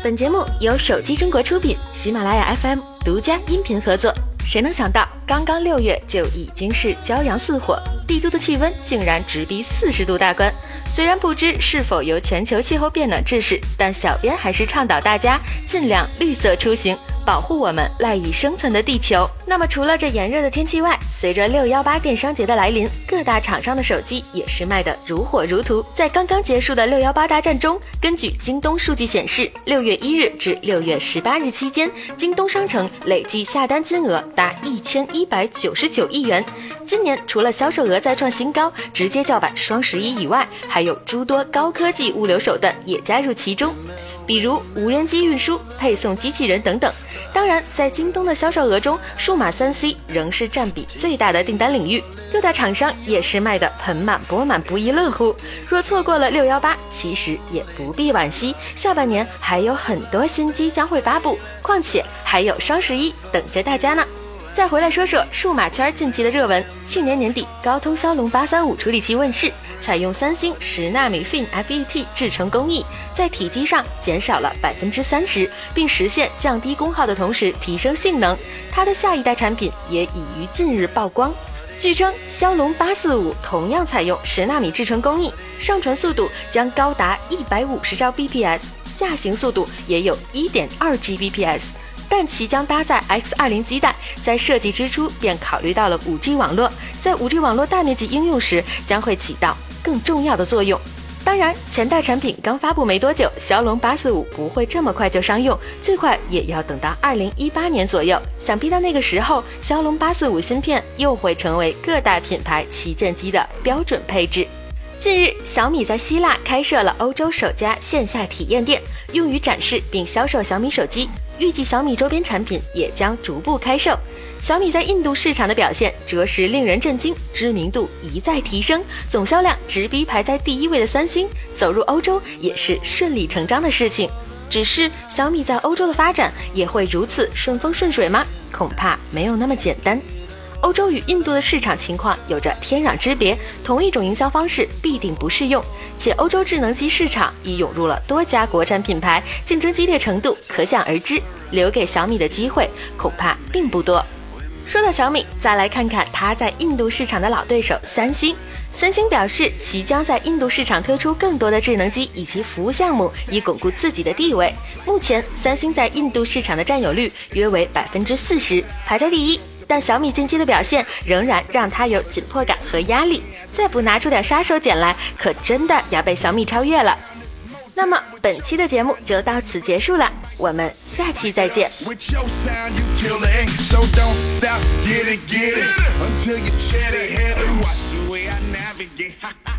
本节目由手机中国出品，喜马拉雅 FM 独家音频合作。谁能想到，刚刚六月就已经是骄阳似火，帝都的气温竟然直逼四十度大关。虽然不知是否由全球气候变暖致使，但小编还是倡导大家尽量绿色出行。保护我们赖以生存的地球。那么，除了这炎热的天气外，随着六幺八电商节的来临，各大厂商的手机也是卖得如火如荼。在刚刚结束的六幺八大战中，根据京东数据显示，六月一日至六月十八日期间，京东商城累计下单金额达一千一百九十九亿元。今年除了销售额再创新高，直接叫板双十一以外，还有诸多高科技物流手段也加入其中。比如无人机运输、配送机器人等等。当然，在京东的销售额中，数码三 C 仍是占比最大的订单领域，各大厂商也是卖得盆满钵满，不亦乐乎。若错过了六幺八，其实也不必惋惜，下半年还有很多新机将会发布，况且还有双十一等着大家呢。再回来说说数码圈近期的热文，去年年底，高通骁龙八三五处理器问世。采用三星十纳米 FinFET 制程工艺，在体积上减少了百分之三十，并实现降低功耗的同时提升性能。它的下一代产品也已于近日曝光。据称，骁龙八四五同样采用十纳米制程工艺，上传速度将高达一百五十兆 bps，下行速度也有一点二 Gbps，但其将搭载 X 二零基带，在设计之初便考虑到了五 G 网络，在五 G 网络大面积应用时将会起到。更重要的作用。当然，前代产品刚发布没多久，骁龙八四五不会这么快就商用，最快也要等到二零一八年左右。想必到那个时候，骁龙八四五芯片又会成为各大品牌旗舰机的标准配置。近日，小米在希腊开设了欧洲首家线下体验店，用于展示并销售小米手机。预计小米周边产品也将逐步开售。小米在印度市场的表现着实令人震惊，知名度一再提升，总销量直逼排在第一位的三星。走入欧洲也是顺理成章的事情。只是小米在欧洲的发展也会如此顺风顺水吗？恐怕没有那么简单。欧洲与印度的市场情况有着天壤之别，同一种营销方式必定不适用。且欧洲智能机市场已涌入了多家国产品牌，竞争激烈程度可想而知。留给小米的机会恐怕并不多。说到小米，再来看看它在印度市场的老对手三星。三星表示，其将在印度市场推出更多的智能机以及服务项目，以巩固自己的地位。目前，三星在印度市场的占有率约为百分之四十，排在第一。但小米近期的表现仍然让他有紧迫感和压力，再不拿出点杀手锏来，可真的要被小米超越了。那么本期的节目就到此结束了，我们下期再见。